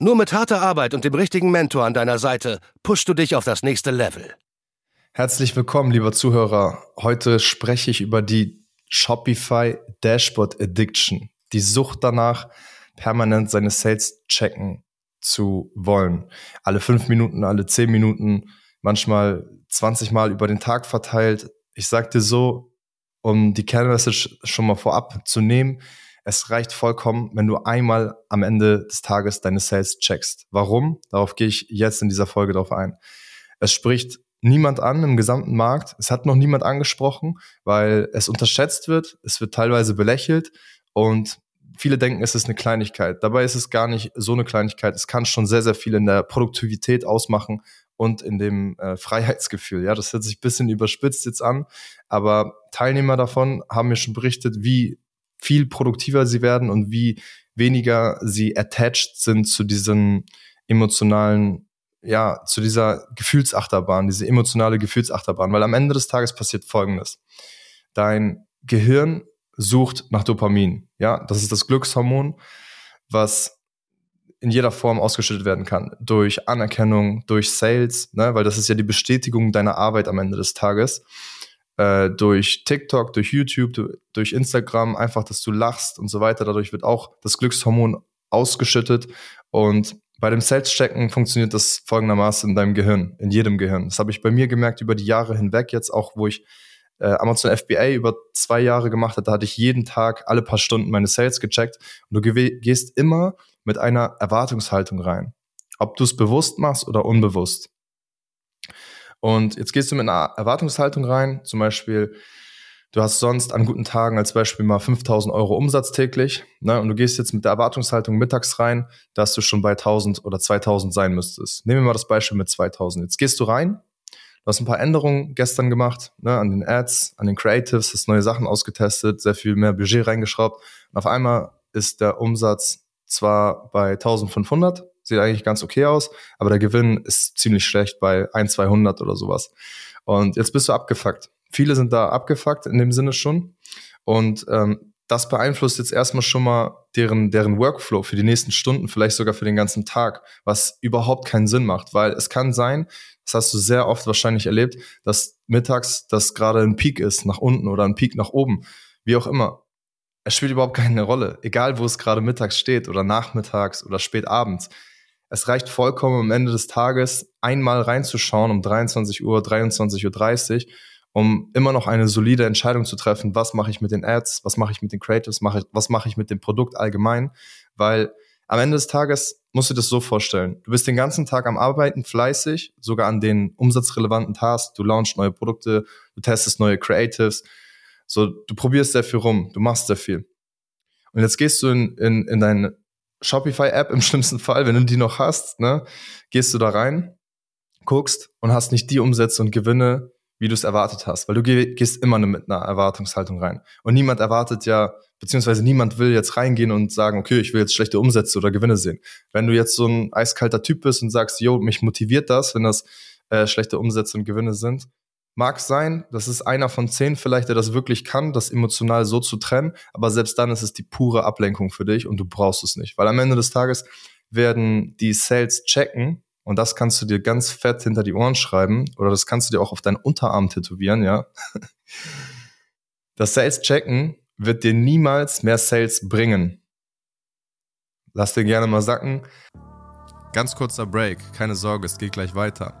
Nur mit harter Arbeit und dem richtigen Mentor an deiner Seite pushst du dich auf das nächste Level. Herzlich willkommen, lieber Zuhörer. Heute spreche ich über die Shopify Dashboard Addiction, die Sucht danach, permanent seine Sales checken zu wollen. Alle fünf Minuten, alle zehn Minuten, manchmal 20 Mal über den Tag verteilt. Ich sag dir so, um die Kernmessage schon mal vorab zu nehmen, es reicht vollkommen, wenn du einmal am Ende des Tages deine Sales checkst. Warum? Darauf gehe ich jetzt in dieser Folge drauf ein. Es spricht niemand an im gesamten Markt. Es hat noch niemand angesprochen, weil es unterschätzt wird. Es wird teilweise belächelt und viele denken, es ist eine Kleinigkeit. Dabei ist es gar nicht so eine Kleinigkeit. Es kann schon sehr, sehr viel in der Produktivität ausmachen und in dem äh, Freiheitsgefühl. Ja, das hört sich bisschen überspitzt jetzt an, aber Teilnehmer davon haben mir schon berichtet, wie viel produktiver sie werden und wie weniger sie attached sind zu diesen emotionalen, ja, zu dieser Gefühlsachterbahn, diese emotionale Gefühlsachterbahn. Weil am Ende des Tages passiert Folgendes. Dein Gehirn sucht nach Dopamin. Ja, das ist das Glückshormon, was in jeder Form ausgeschüttet werden kann. Durch Anerkennung, durch Sales, ne, weil das ist ja die Bestätigung deiner Arbeit am Ende des Tages äh, durch TikTok, durch YouTube, durch Instagram, einfach, dass du lachst und so weiter. Dadurch wird auch das Glückshormon ausgeschüttet. Und bei dem Sales-Checken funktioniert das folgendermaßen in deinem Gehirn, in jedem Gehirn. Das habe ich bei mir gemerkt über die Jahre hinweg jetzt, auch wo ich äh, Amazon FBA über zwei Jahre gemacht hatte, hatte ich jeden Tag alle paar Stunden meine Sales gecheckt. Und du gehst immer mit einer Erwartungshaltung rein. Ob du es bewusst machst oder unbewusst. Und jetzt gehst du mit einer Erwartungshaltung rein, zum Beispiel, du hast sonst an guten Tagen als Beispiel mal 5000 Euro Umsatz täglich, ne, und du gehst jetzt mit der Erwartungshaltung mittags rein, dass du schon bei 1000 oder 2000 sein müsstest. Nehmen wir mal das Beispiel mit 2000. Jetzt gehst du rein, du hast ein paar Änderungen gestern gemacht, ne, an den Ads, an den Creatives, hast neue Sachen ausgetestet, sehr viel mehr Budget reingeschraubt, und auf einmal ist der Umsatz zwar bei 1500, sieht eigentlich ganz okay aus, aber der Gewinn ist ziemlich schlecht bei 1, 200 oder sowas. Und jetzt bist du abgefuckt. Viele sind da abgefuckt in dem Sinne schon. Und ähm, das beeinflusst jetzt erstmal schon mal deren, deren Workflow für die nächsten Stunden, vielleicht sogar für den ganzen Tag, was überhaupt keinen Sinn macht, weil es kann sein, das hast du sehr oft wahrscheinlich erlebt, dass mittags das gerade ein Peak ist nach unten oder ein Peak nach oben, wie auch immer. Es spielt überhaupt keine Rolle, egal wo es gerade mittags steht oder nachmittags oder spät abends. Es reicht vollkommen am Ende des Tages einmal reinzuschauen um 23 Uhr, 23.30 Uhr, um immer noch eine solide Entscheidung zu treffen, was mache ich mit den Ads, was mache ich mit den Creatives, was mache ich mit dem Produkt allgemein, weil am Ende des Tages musst du dir das so vorstellen. Du bist den ganzen Tag am Arbeiten, fleißig, sogar an den umsatzrelevanten Tasks. Du launchst neue Produkte, du testest neue Creatives. So, du probierst sehr viel rum, du machst sehr viel. Und jetzt gehst du in, in, in dein Shopify-App im schlimmsten Fall, wenn du die noch hast, ne, gehst du da rein, guckst und hast nicht die Umsätze und Gewinne, wie du es erwartet hast, weil du gehst immer mit einer Erwartungshaltung rein. Und niemand erwartet ja, beziehungsweise niemand will jetzt reingehen und sagen, okay, ich will jetzt schlechte Umsätze oder Gewinne sehen. Wenn du jetzt so ein eiskalter Typ bist und sagst, yo, mich motiviert das, wenn das äh, schlechte Umsätze und Gewinne sind, Mag sein, das ist einer von zehn vielleicht, der das wirklich kann, das emotional so zu trennen, aber selbst dann ist es die pure Ablenkung für dich und du brauchst es nicht. Weil am Ende des Tages werden die Sales checken und das kannst du dir ganz fett hinter die Ohren schreiben oder das kannst du dir auch auf deinen Unterarm tätowieren, ja. Das Sales checken wird dir niemals mehr Sales bringen. Lass dir gerne mal sacken. Ganz kurzer Break, keine Sorge, es geht gleich weiter.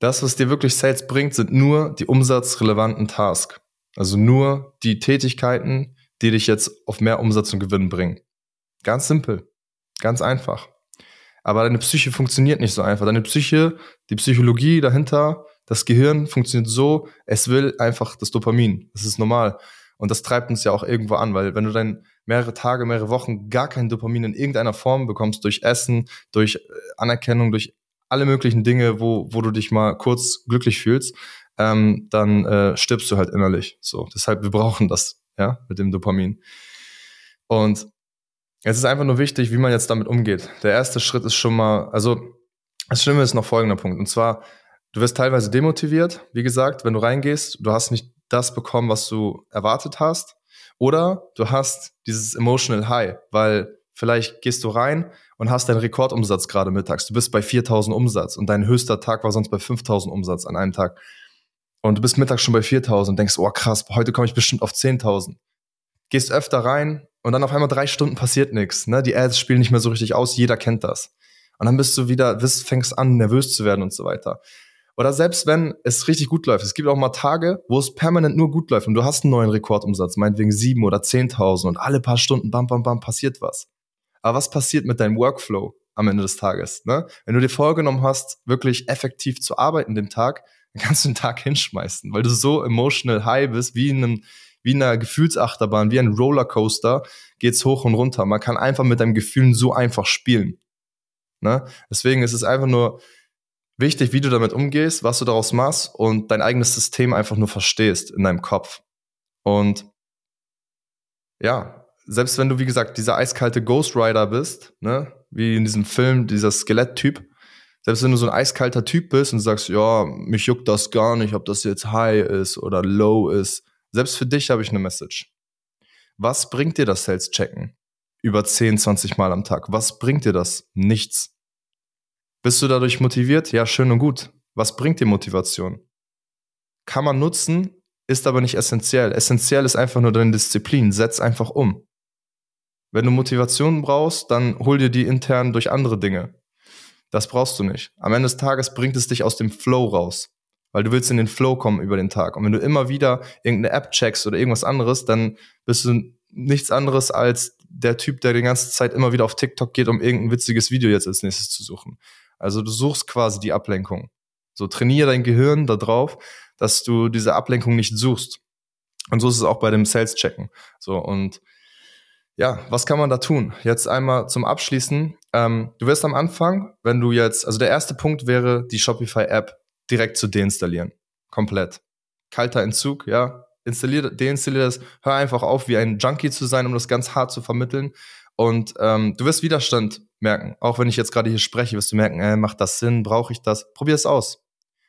Das, was dir wirklich Sales bringt, sind nur die umsatzrelevanten Tasks. Also nur die Tätigkeiten, die dich jetzt auf mehr Umsatz und Gewinn bringen. Ganz simpel. Ganz einfach. Aber deine Psyche funktioniert nicht so einfach. Deine Psyche, die Psychologie dahinter, das Gehirn funktioniert so, es will einfach das Dopamin. Das ist normal. Und das treibt uns ja auch irgendwo an, weil wenn du dann mehrere Tage, mehrere Wochen gar kein Dopamin in irgendeiner Form bekommst, durch Essen, durch äh, Anerkennung, durch alle möglichen Dinge, wo, wo du dich mal kurz glücklich fühlst, ähm, dann äh, stirbst du halt innerlich. So, deshalb, wir brauchen das, ja, mit dem Dopamin. Und es ist einfach nur wichtig, wie man jetzt damit umgeht. Der erste Schritt ist schon mal, also das Schlimme ist noch folgender Punkt. Und zwar, du wirst teilweise demotiviert, wie gesagt, wenn du reingehst, du hast nicht das bekommen, was du erwartet hast. Oder du hast dieses emotional high, weil vielleicht gehst du rein und hast deinen Rekordumsatz gerade mittags. Du bist bei 4000 Umsatz und dein höchster Tag war sonst bei 5000 Umsatz an einem Tag. Und du bist mittags schon bei 4000 und denkst, oh krass, heute komme ich bestimmt auf 10.000. Gehst öfter rein und dann auf einmal drei Stunden passiert nichts. Ne? Die Ads spielen nicht mehr so richtig aus, jeder kennt das. Und dann bist du wieder, bist, fängst an, nervös zu werden und so weiter. Oder selbst wenn es richtig gut läuft, es gibt auch mal Tage, wo es permanent nur gut läuft und du hast einen neuen Rekordumsatz, meinetwegen sieben oder zehntausend und alle paar Stunden, bam, bam, bam, passiert was. Aber was passiert mit deinem Workflow am Ende des Tages? Ne? Wenn du dir vorgenommen hast, wirklich effektiv zu arbeiten den Tag, dann kannst du den Tag hinschmeißen, weil du so emotional high bist, wie in einem wie in einer Gefühlsachterbahn, wie ein Rollercoaster, geht's hoch und runter. Man kann einfach mit deinem Gefühlen so einfach spielen. Ne? Deswegen ist es einfach nur wichtig, wie du damit umgehst, was du daraus machst und dein eigenes System einfach nur verstehst in deinem Kopf. Und ja, selbst wenn du, wie gesagt, dieser eiskalte Ghost Rider bist, ne, wie in diesem Film, dieser Skeletttyp, selbst wenn du so ein eiskalter Typ bist und sagst, ja, mich juckt das gar nicht, ob das jetzt high ist oder low ist, selbst für dich habe ich eine Message. Was bringt dir das Sales-Checken? Über 10, 20 Mal am Tag. Was bringt dir das? Nichts. Bist du dadurch motiviert? Ja, schön und gut. Was bringt dir Motivation? Kann man nutzen, ist aber nicht essentiell. Essentiell ist einfach nur deine Disziplin. Setz einfach um. Wenn du Motivation brauchst, dann hol dir die intern durch andere Dinge. Das brauchst du nicht. Am Ende des Tages bringt es dich aus dem Flow raus weil du willst in den Flow kommen über den Tag. Und wenn du immer wieder irgendeine App checkst oder irgendwas anderes, dann bist du nichts anderes als der Typ, der die ganze Zeit immer wieder auf TikTok geht, um irgendein witziges Video jetzt als nächstes zu suchen. Also du suchst quasi die Ablenkung. So trainiere dein Gehirn darauf, dass du diese Ablenkung nicht suchst. Und so ist es auch bei dem Sales-Checken. So und ja, was kann man da tun? Jetzt einmal zum Abschließen. Ähm, du wirst am Anfang, wenn du jetzt, also der erste Punkt wäre die Shopify-App direkt zu deinstallieren. Komplett. Kalter Entzug, ja. Installier, deinstallier das, hör einfach auf, wie ein Junkie zu sein, um das ganz hart zu vermitteln. Und ähm, du wirst Widerstand merken. Auch wenn ich jetzt gerade hier spreche, wirst du merken, äh, macht das Sinn, brauche ich das? Probier es aus.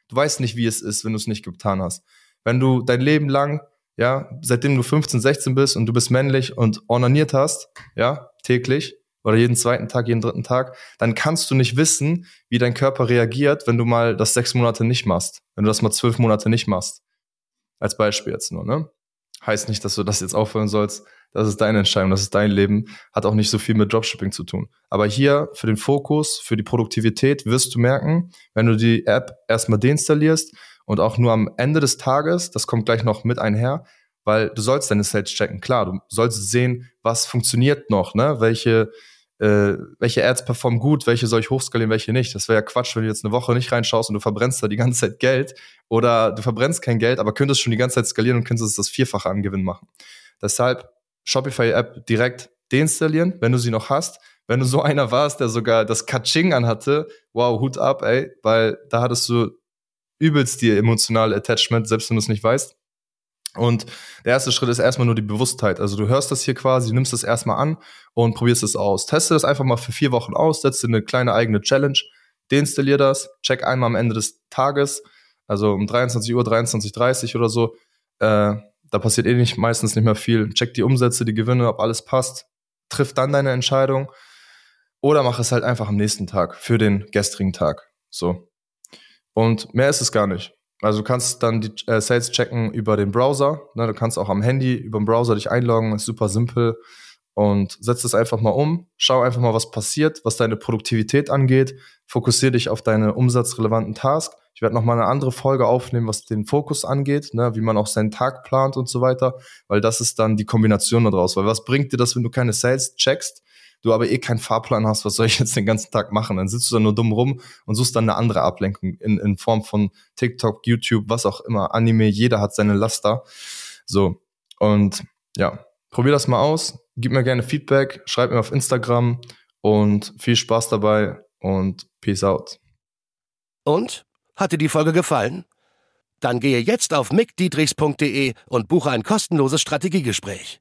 Du weißt nicht, wie es ist, wenn du es nicht getan hast. Wenn du dein Leben lang, ja, seitdem du 15, 16 bist und du bist männlich und ornaniert hast, ja, täglich, oder jeden zweiten Tag, jeden dritten Tag, dann kannst du nicht wissen, wie dein Körper reagiert, wenn du mal das sechs Monate nicht machst, wenn du das mal zwölf Monate nicht machst. Als Beispiel jetzt nur, ne? Heißt nicht, dass du das jetzt aufhören sollst. Das ist deine Entscheidung, das ist dein Leben. Hat auch nicht so viel mit Dropshipping zu tun. Aber hier für den Fokus, für die Produktivität wirst du merken, wenn du die App erstmal deinstallierst und auch nur am Ende des Tages, das kommt gleich noch mit einher, weil du sollst deine Sales checken. Klar, du sollst sehen, was funktioniert noch, ne? Welche äh, welche Ads performen gut, welche soll ich hochskalieren, welche nicht. Das wäre ja Quatsch, wenn du jetzt eine Woche nicht reinschaust und du verbrennst da die ganze Zeit Geld oder du verbrennst kein Geld, aber könntest schon die ganze Zeit skalieren und könntest das Vierfache an Gewinn machen. Deshalb Shopify-App direkt deinstallieren, wenn du sie noch hast. Wenn du so einer warst, der sogar das Kaching anhatte, wow, Hut ab, ey, weil da hattest du übelst die emotionale Attachment, selbst wenn du es nicht weißt. Und der erste Schritt ist erstmal nur die Bewusstheit. Also du hörst das hier quasi, nimmst das erstmal an und probierst es aus. Teste das einfach mal für vier Wochen aus, setze eine kleine eigene Challenge, deinstallier das, check einmal am Ende des Tages, also um 23 Uhr, 23.30 oder so. Äh, da passiert eh nicht, meistens nicht mehr viel. Check die Umsätze, die Gewinne, ob alles passt. Triff dann deine Entscheidung. Oder mach es halt einfach am nächsten Tag, für den gestrigen Tag. So. Und mehr ist es gar nicht. Also du kannst dann die äh, Sales checken über den Browser. Ne? Du kannst auch am Handy über den Browser dich einloggen, ist super simpel. und setz es einfach mal um. Schau einfach mal, was passiert, was deine Produktivität angeht. Fokussiere dich auf deine umsatzrelevanten Tasks. Ich werde nochmal eine andere Folge aufnehmen, was den Fokus angeht, ne, wie man auch seinen Tag plant und so weiter, weil das ist dann die Kombination daraus. Weil was bringt dir das, wenn du keine Sales checkst, du aber eh keinen Fahrplan hast, was soll ich jetzt den ganzen Tag machen? Dann sitzt du da nur dumm rum und suchst dann eine andere Ablenkung in, in Form von TikTok, YouTube, was auch immer, Anime, jeder hat seine Laster. So. Und ja, probier das mal aus. Gib mir gerne Feedback, schreib mir auf Instagram und viel Spaß dabei und peace out. Und? Hat dir die Folge gefallen? Dann gehe jetzt auf mickdietrichs.de und buche ein kostenloses Strategiegespräch.